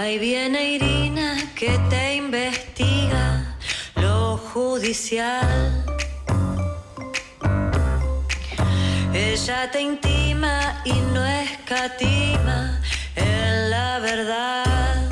Ahí viene Irina que te investiga lo judicial. Ella te intima y no escatima en la verdad.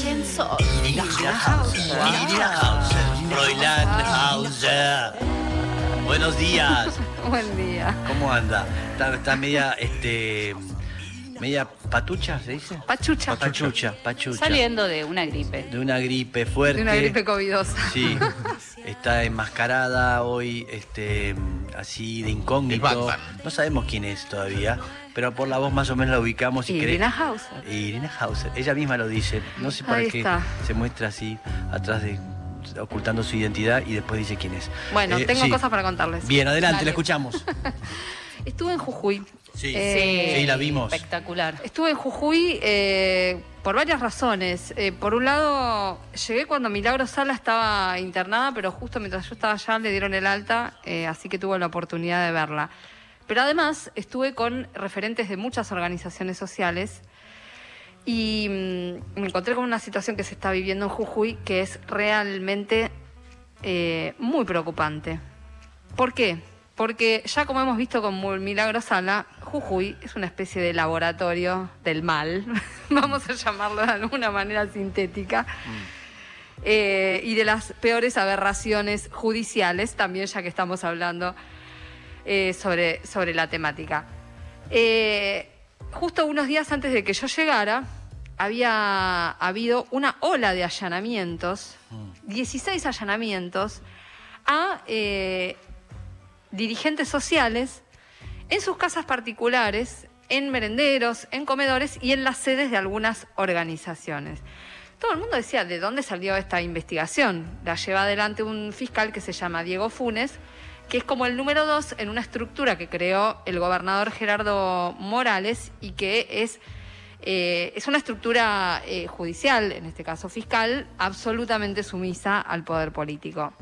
¿Quién? Irina Hauser. Buenos días. Buen día. ¿Cómo anda? Está, está media, este, media patucha, ¿se dice? Pachucha. Pachucha, pachucha. Saliendo de una gripe. De una gripe fuerte. De una gripe covidosa. Sí, está enmascarada hoy, este, así de incógnito. No sabemos quién es todavía, pero por la voz más o menos la ubicamos y Irina Hauser. Irina Hauser, ella misma lo dice. No sé para Ahí qué está. se muestra así atrás de ocultando su identidad y después dice quién es. Bueno, Eh, tengo sí. cosas para contarles. Bien, adelante, Dale. la escuchamos. Estuve en Jujuy. Sí, Eh, sí, la vimos. Espectacular. Estuve en Jujuy eh, por varias razones. Eh, por un lado, llegué cuando Milagro Sala estaba internada, pero justo mientras yo estaba allá le dieron el alta, eh, así que tuve la oportunidad de verla. Pero además estuve con referentes de muchas organizaciones sociales y mm, me encontré con una situación que se está viviendo en Jujuy que es realmente eh, muy preocupante. ¿Por qué? Porque ya como hemos visto con Mul- Milagro Sala, Jujuy es una especie de laboratorio del mal, vamos a llamarlo de alguna manera sintética, eh, y de las peores aberraciones judiciales, también ya que estamos hablando eh, sobre, sobre la temática. Eh, justo unos días antes de que yo llegara, había habido una ola de allanamientos, 16 allanamientos, a eh, dirigentes sociales en sus casas particulares, en merenderos, en comedores y en las sedes de algunas organizaciones. Todo el mundo decía, ¿de dónde salió esta investigación? La lleva adelante un fiscal que se llama Diego Funes, que es como el número dos en una estructura que creó el gobernador Gerardo Morales y que es, eh, es una estructura eh, judicial, en este caso fiscal, absolutamente sumisa al poder político.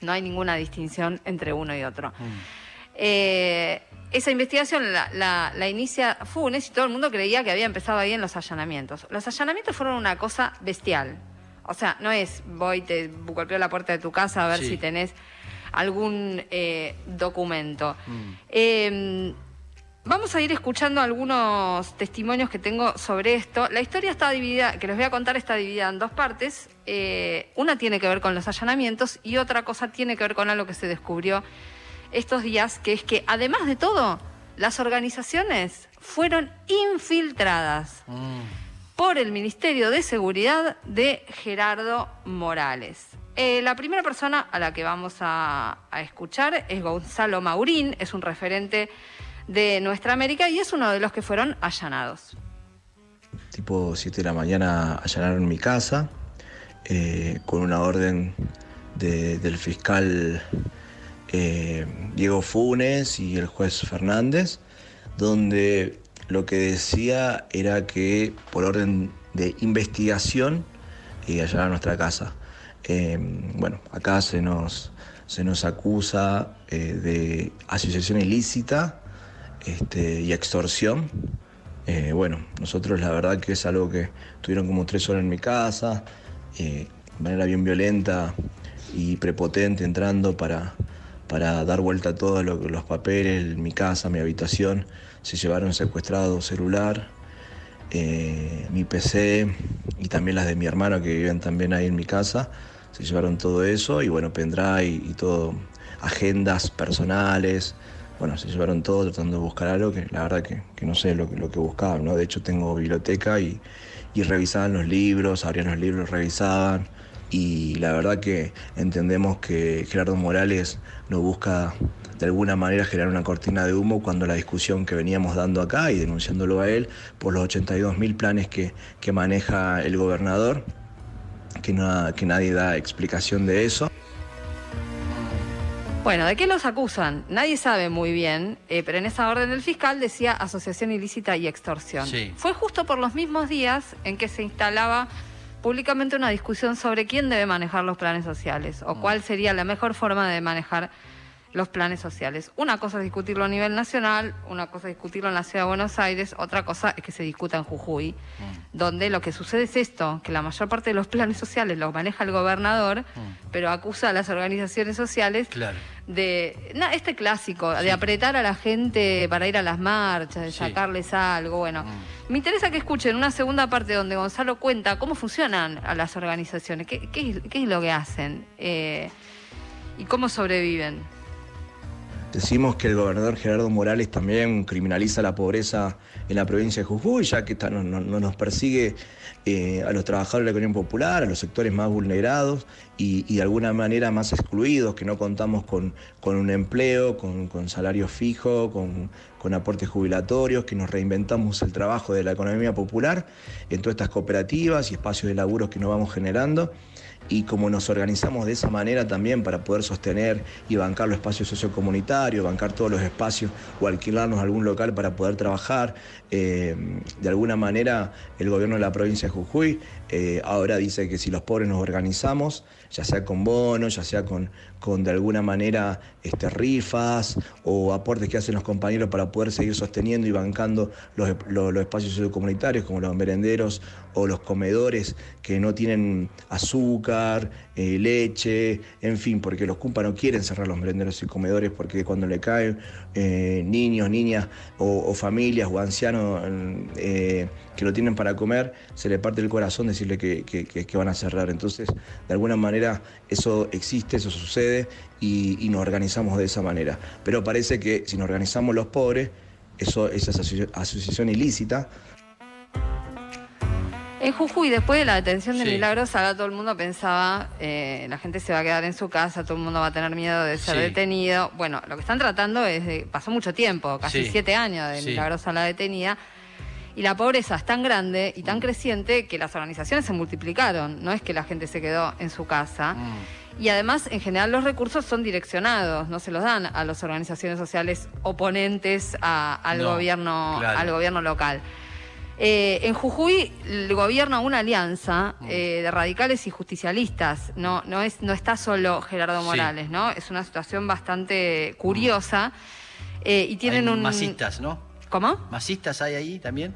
No hay ninguna distinción entre uno y otro. Eh, esa investigación la, la- la inicia Funes y todo el mundo creía que había empezado ahí en los allanamientos. Los allanamientos fueron una cosa bestial. O sea, no es voy, te golpeo la puerta de tu casa a ver Sí. si tenés algún eh, documento. Mm. Eh, vamos a ir escuchando algunos testimonios que tengo sobre esto. La historia está dividida, que les voy a contar, está dividida en dos partes. Eh, una tiene que ver con los allanamientos y otra cosa tiene que ver con algo que se descubrió estos días, que es que además de todo, las organizaciones fueron infiltradas Mm. por el Ministerio de Seguridad de Gerardo Morales. Eh, la primera persona a la que vamos a, escuchar es Gonzalo Maurín, es un referente de Nuestra América y es uno de los que fueron allanados. tipo 7 de la mañana allanaron mi casa eh, con una orden de- del fiscal eh, Diego Funes y el juez Fernández, donde lo que decía era que por orden de investigación allanaron nuestra casa. Eh, bueno, acá se nos, se nos acusa eh, de asociación ilícita este, y extorsión. Eh, bueno, nosotros la verdad que es algo que tuvieron como tres horas en mi casa, de manera bien violenta y prepotente entrando para, para dar vuelta a todos lo- los papeles, mi casa, mi habitación. Se llevaron secuestrado celular, mi PC y también las de mi hermano que viven también ahí en mi casa. Se llevaron todo eso y bueno, pendrive y, todo, agendas personales. Bueno, se llevaron todo tratando de buscar algo que la verdad que, no sé lo que buscaban, ¿no? De hecho tengo biblioteca y, y revisaban los libros, abrían los libros, revisaban. Y la verdad que entendemos que Gerardo Morales no busca de alguna manera generar una cortina de humo cuando la discusión que veníamos dando acá y denunciándolo a él por los 82 mil planes que, que maneja el gobernador, que, no- que nadie da explicación de eso. Bueno, ¿de qué los acusan? Nadie sabe muy bien, eh, pero en esa orden del fiscal decía asociación ilícita y extorsión. Sí. Fue justo por los mismos días en que se instalaba públicamente una discusión sobre quién debe manejar los planes sociales o cuál sería la mejor forma de manejar los planes sociales. Una cosa es discutirlo a nivel nacional, una cosa es discutirlo en la ciudad de Buenos Aires, otra cosa es que se discuta en Jujuy, Mm. donde lo que sucede es esto, que la mayor parte de los planes sociales los maneja el gobernador, pero acusa a las organizaciones sociales Mm. Claro. de no, este clásico, de apretar a la gente para ir a las marchas, de Sí. sacarles algo. Bueno, me interesa que escuchen una segunda parte donde Gonzalo cuenta cómo funcionan a las organizaciones, qué, qué es lo que hacen eh, y cómo sobreviven. Decimos que el gobernador Gerardo Morales también criminaliza la pobreza en la provincia de Jujuy, ya que no, no- no nos persigue eh, a los trabajadores de la economía popular, a los sectores más vulnerados y, de alguna manera más excluidos, que no contamos con, un empleo, con, con salario fijo, con, con aportes jubilatorios, que nos reinventamos el trabajo de la economía popular en todas estas cooperativas y espacios de laburo que nos vamos generando y como nos organizamos de esa manera también para poder sostener y bancar los espacios sociocomunitarios, bancar todos los espacios o alquilarnos algún local para poder trabajar. eh, de alguna manera el gobierno de la provincia de Jujuy eh, ahora dice que si los pobres nos organizamos, ya sea con bonos, ya sea con, con de alguna manera este, rifas o aportes que hacen los compañeros para poder seguir sosteniendo y bancando los, los- espacios sociocomunitarios como los merenderos o los comedores que no tienen azúcar, eh, leche, en fin, porque los CUMPA no quieren cerrar los merenderos y comedores porque cuando le caen eh, niños, niñas o, familias o ancianos eh, que lo tienen para comer, se le parte el corazón decirle que- que van a cerrar. Entonces, de alguna manera, eso existe, eso sucede y, y nos organizamos de esa manera. Pero parece que si nos organizamos los pobres, eso, esa asoci- asociación ilícita En Jujuy, después de la detención de Sí. Milagros, ahora todo el mundo pensaba, eh, la gente se va a quedar en su casa, todo el mundo va a tener miedo de ser Sí. detenido. Bueno, lo que están tratando es de, pasó mucho tiempo, casi Sí. siete años de Sí. Milagrosa la detenida, y la pobreza es tan grande y Mm. tan creciente que las organizaciones se multiplicaron, no es que la gente se quedó en su casa. Mm. Y además, en general, los recursos son direccionados, no se los dan a las organizaciones sociales oponentes a- al, No, gobierno, claro. al gobierno local. Eh, en Jujuy el gobierna una alianza Mm. eh, de radicales y justicialistas. No, no, es, no está solo Gerardo Sí. Morales, ¿no? Es una situación bastante curiosa. eh, y tienen Hay un. Masistas, ¿no? ¿Cómo? ¿Masistas hay ahí también?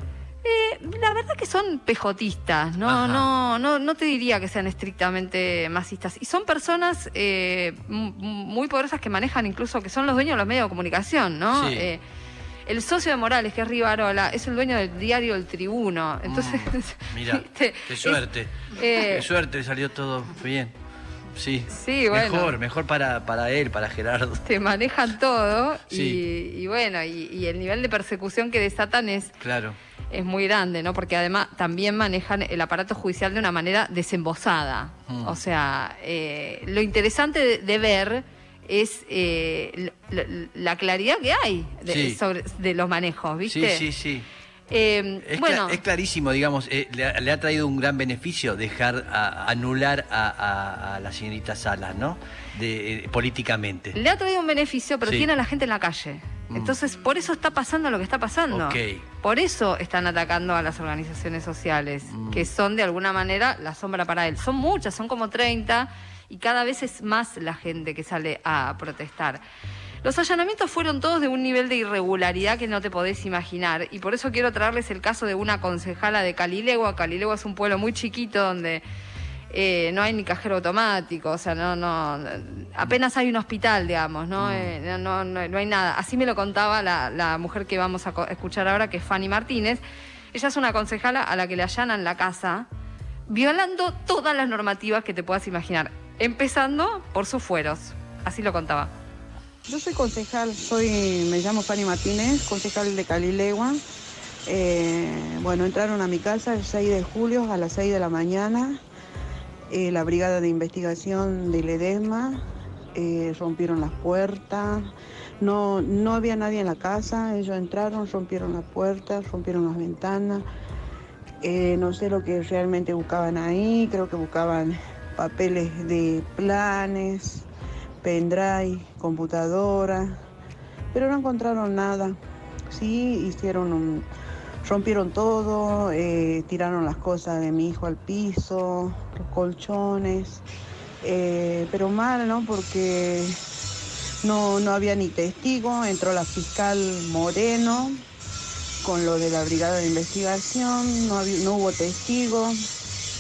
La verdad que son pejotistas, no, Ajá. no, no, no te diría que sean estrictamente masistas. Y son personas eh, muy poderosas que manejan incluso, que son los dueños de los medios de comunicación, ¿no? Sí. Eh, el socio de Morales, que es Rivarola, es el dueño del diario El Tribuno. Entonces, Mira, ¿viste? qué suerte. eh, Qué suerte, salió todo bien. Sí. Sí, bueno. Mejor, mejor para, para él, para Gerardo. te manejan todo Sí. y, y bueno, y, y el nivel de persecución que desatan es, Claro. Es muy grande, ¿no? Porque además también manejan el aparato judicial de una manera desembosada. Mm. O sea, eh, lo interesante de, de ver es eh, la, la- la claridad que hay de, Sí. sobre, de los manejos, ¿viste? Sí, sí, sí. Eh, Es, bueno, es clarísimo, digamos, eh, le, ha- le ha traído un gran beneficio dejar a- anular a, a- a la señorita Salas, ¿no? De, eh, políticamente. le ha traído un beneficio, pero Sí. tiene a la gente en la calle. Mm. Entonces, por eso está pasando lo que está pasando. Por eso están atacando a las organizaciones sociales, Mm. que son de alguna manera la sombra para él. Son muchas, son como 30, y cada vez es más la gente que sale a protestar. Los allanamientos fueron todos de un nivel de irregularidad que no te podés imaginar, y por eso quiero traerles el caso de una concejala de Calilegua. Calilegua es un pueblo muy chiquito donde eh, no hay ni cajero automático, o sea, no, no, apenas hay un hospital, digamos, ¿no? Eh, no, no, no- no hay nada. Así me lo contaba la, la mujer que vamos a escuchar ahora, que es Fanny Martínez. Ella es una concejala a la que le allanan la casa, violando todas las normativas que te puedas imaginar, empezando por sus fueros. Así lo contaba. Yo soy concejal, soy, me llamo Fanny Martínez, concejal de Calilegua. Eh, bueno, entraron a mi casa el 6 de julio a las 6 de la mañana. Eh, la brigada de investigación de Ledesma eh, rompieron las puertas. No, no había nadie en la casa. Ellos entraron, rompieron las puertas, rompieron las ventanas. Eh, no sé lo que realmente buscaban ahí. Creo que buscaban papeles de planes, pendrive, computadora, pero no encontraron nada. Sí, hicieron un, rompieron todo, eh, tiraron las cosas de mi hijo al piso, los colchones, eh, pero mal, ¿no? Porque No, no había ni testigo, entró la fiscal Moreno con lo de la brigada de investigación, no, había- no hubo testigo,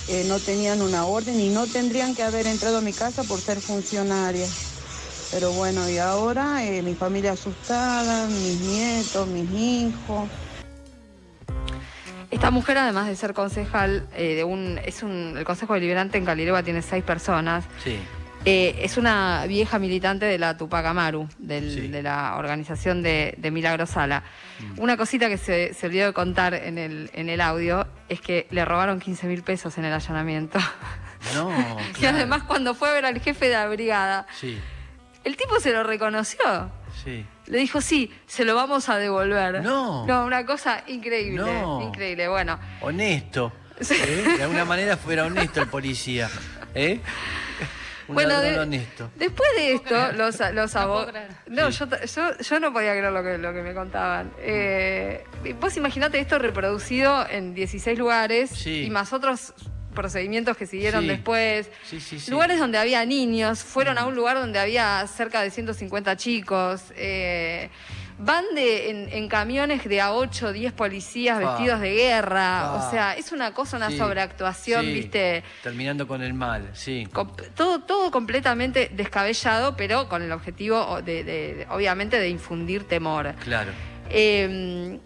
eh, no tenían una orden y no tendrían que haber entrado a mi casa por ser funcionaria. Pero bueno, y ahora mi familia asustada, mis nietos, mis hijos. Esta mujer, además de ser concejal eh, de un, es un, el Consejo Deliberante en Calilegua tiene seis personas. Sí. Eh, es una vieja militante de la Tupac Amaru, del- Sí. de la organización de, de Milagro Sala. Una cosita que se, se olvidó de contar en el, en el audio es que le robaron 15 mil pesos en el allanamiento. No. y claro. además cuando fue a ver al jefe de la brigada, Sí, el tipo se lo reconoció. Sí. Le dijo, sí, se lo vamos a devolver. No. No, una cosa increíble, No. increíble. Bueno, Honesto. Sí. ¿eh? De alguna manera fuera honesto el policía. ¿Eh? Un bueno, de- honesto. después de esto, los, los abogados... No, Sí. yo, yo, yo no podía creer lo que, lo que me contaban. Eh, vos imaginate esto reproducido en 16 lugares Sí. y más otros procedimientos que siguieron Sí. después. Sí, sí, sí. Lugares donde había niños, fueron a un lugar donde había cerca de 150 chicos. eh, van de, en, en camiones de a 8 o 10 policías Ah. vestidos de guerra. Ah. O sea, es una cosa, una Sí, sobreactuación, sí. ¿viste? Terminando con el mal, sí. Com- todo, todo completamente descabellado, pero con el objetivo, de, de- de- obviamente, de infundir temor. Claro. Eh,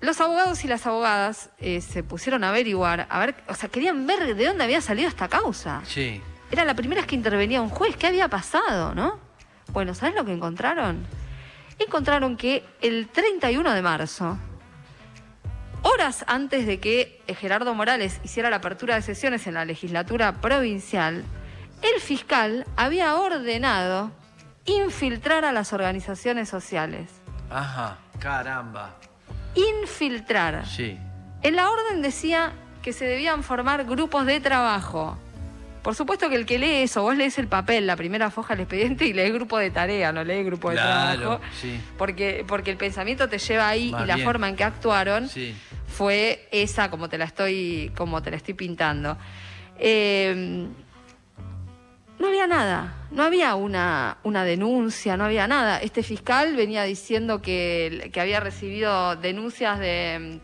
los abogados y las abogadas eh, se pusieron a averiguar, a ver, o sea, querían ver de dónde había salido esta causa. Sí. Era la primera vez que intervenía un juez, ¿qué había pasado, no? Bueno, ¿sabes lo que encontraron? Encontraron que el 31 de marzo, horas antes de que Gerardo Morales hiciera la apertura de sesiones en la legislatura provincial, el fiscal había ordenado infiltrar a las organizaciones sociales. Ajá. Caramba. Infiltrar. Sí. En la orden decía que se debían formar grupos de trabajo. Por supuesto que el que lee eso, vos lees el papel, la primera foja del expediente y lees grupo de tarea, no lees grupo de Claro, trabajo. sí. Porque, porque el pensamiento te lleva ahí Más y la bien. forma en que actuaron Sí. fue esa como te la estoy, como te la estoy pintando. Eh, no había nada, no había una, una denuncia, no había nada. Este fiscal venía diciendo que, que había recibido denuncias de,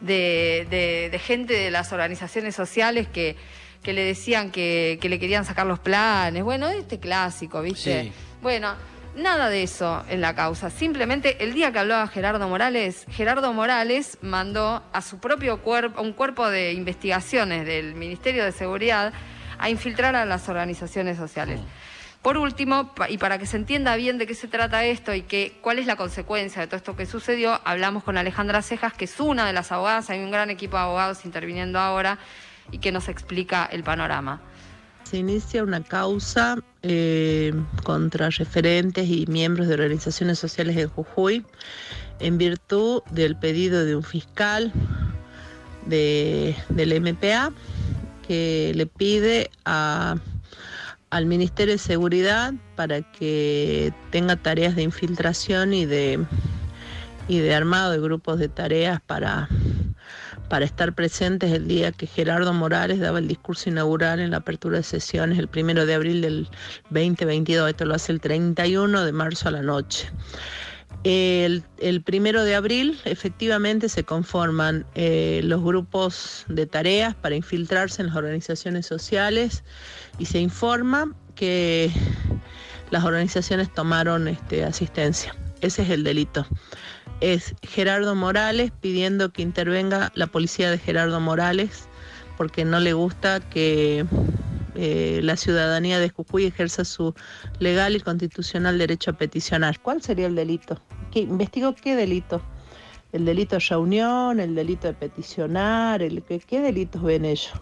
de, de- de gente de las organizaciones sociales que, que le decían que, que le querían sacar los planes. Bueno, este clásico, ¿viste? Sí. Bueno, nada de eso en la causa. Simplemente el día que hablaba Gerardo Morales, Gerardo Morales mandó a su propio cuerpo, un cuerpo de investigaciones del Ministerio de Seguridad a infiltrar a las organizaciones sociales. Por último, y para que se entienda bien de qué se trata esto y que, cuál es la consecuencia de todo esto que sucedió, hablamos con Alejandra Cejas, que es una de las abogadas, hay un gran equipo de abogados interviniendo ahora y que nos explica el panorama. Se inicia una causa eh, contra referentes y miembros de organizaciones sociales en Jujuy en virtud del pedido de un fiscal de, del MPA que le pide a- al Ministerio de Seguridad para que tenga tareas de infiltración y de, y de armado de grupos de tareas para para estar presentes el día que Gerardo Morales daba el discurso inaugural en la apertura de sesiones el primero de abril del 2022. Esto lo hace el 31 de marzo a la noche. El, primero de abril efectivamente se conforman eh, los grupos de tareas para infiltrarse en las organizaciones sociales y se informa que las organizaciones tomaron este, asistencia. Ese es el delito es Gerardo Morales pidiendo que intervenga la policía de Gerardo Morales porque no le gusta que eh, la ciudadanía de Jujuy ejerza su legal y constitucional derecho a peticionar. ¿Cuál sería el delito? ¿Qué, ¿Investigó qué delito? El delito de reunión, el delito de peticionar, el, ¿qué, ¿qué delitos ven ellos?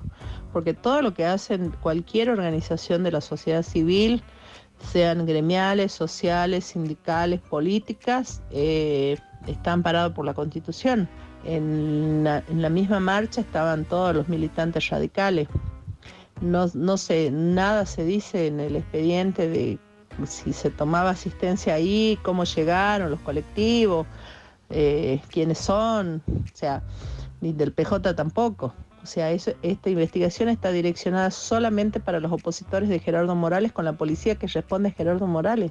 Porque todo lo que hacen cualquier organización de la sociedad civil, sean gremiales, sociales, sindicales, políticas, eh, está amparado por la Constitución. En la, en la, misma marcha estaban todos los militantes radicales. No, no sé, nada se dice en el expediente de si se tomaba asistencia ahí, cómo llegaron los colectivos, eh, quiénes son, o sea, ni del PJ tampoco. O sea, eso- esta investigación está direccionada solamente para los opositores de Gerardo Morales con la policía que responde a Gerardo Morales.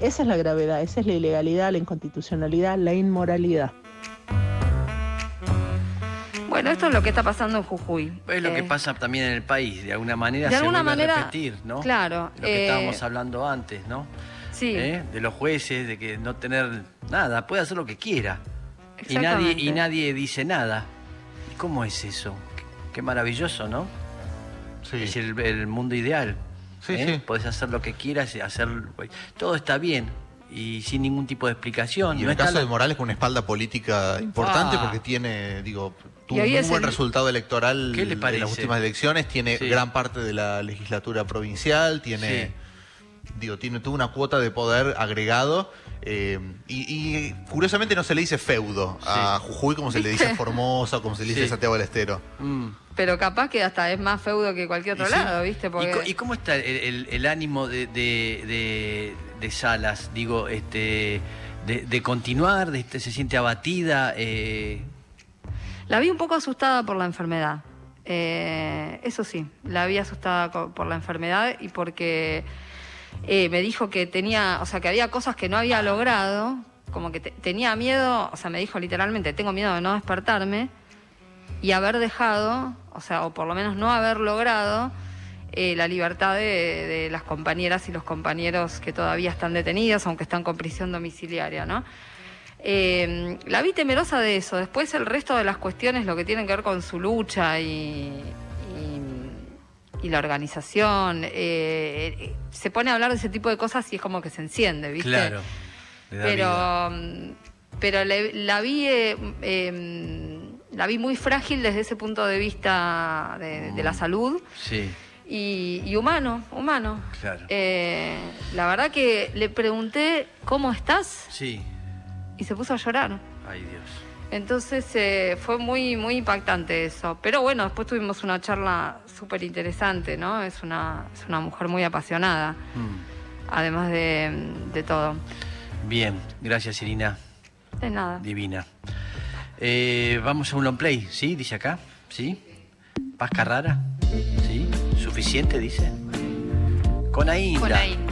Esa es la gravedad, esa es la ilegalidad, la inconstitucionalidad, la inmoralidad. Bueno, esto es lo que está pasando en Jujuy. Es lo que Eh, pasa también en el país, de alguna manera De se alguna vuelve a manera, repetir, ¿no? claro, Lo que eh, estábamos hablando antes, ¿no? Sí, ¿Eh? De los jueces, de que no tener nada, puede hacer lo que quiera. Y nadie, exactamente. y nadie dice nada. ¿Y cómo es eso? Qué, qué maravilloso, ¿no? Sí. Es el, el mundo ideal. Sí, ¿eh? sí. Podés hacer lo que quieras, y hacer todo está bien y sin ningún tipo de explicación. Y en No el caso la- de Morales con una espalda política importante Ah. porque tiene, digo, tuvo un buen el- resultado electoral ¿Qué le en las últimas elecciones, tiene Sí. gran parte de la legislatura provincial, tiene, digo, tiene tuvo una cuota de poder agregado. eh, y, y curiosamente no se le dice feudo a Jujuy como se le dice a Formosa, como se le dice Sí. a Santiago del Estero. Mm. pero capaz que hasta es más feudo que cualquier otro Y lado, ¿viste? ¿Y, Porque... co- y cómo está el, el- el ánimo de, de- de- de Salas? Digo, este, de, de continuar, este, se siente abatida. eh, La vi un poco asustada por la enfermedad. Eh, eso sí, la vi asustada por la enfermedad y porque eh, me dijo que tenía, o sea, que había cosas que no había logrado, como que te- tenía miedo, o sea, me dijo literalmente, tengo miedo de no despertarme y haber dejado, o sea, o por lo menos no haber logrado eh, la libertad de, de las compañeras y los compañeros que todavía están detenidos, aunque están con prisión domiciliaria, ¿no? Eh, la vi temerosa de eso. Después el resto de las cuestiones, lo que tienen que ver con su lucha y, y- y la organización, eh, se pone a hablar de ese tipo de cosas y es como que se enciende, ¿viste? Claro. vida. Pero, mm, pero le- la vi eh, eh, la vi muy frágil desde ese punto de vista de, de la Mm. salud Sí, y, y humano, humano. claro. Eh, la verdad que le pregunté cómo estás Sí. y se puso a llorar. Ay, Dios. Entonces eh, fue muy, muy impactante eso. Pero bueno, después tuvimos una charla súper interesante, ¿no? Es una, es una mujer muy apasionada, Mm. además de, de todo. Bien, gracias Irina, De nada. divina. Eh, vamos a un long play, ¿sí? Dice acá, ¿sí? Paz Carrara, ¿sí? ¿Suficiente, dice? Con Ainda. Con Ainda.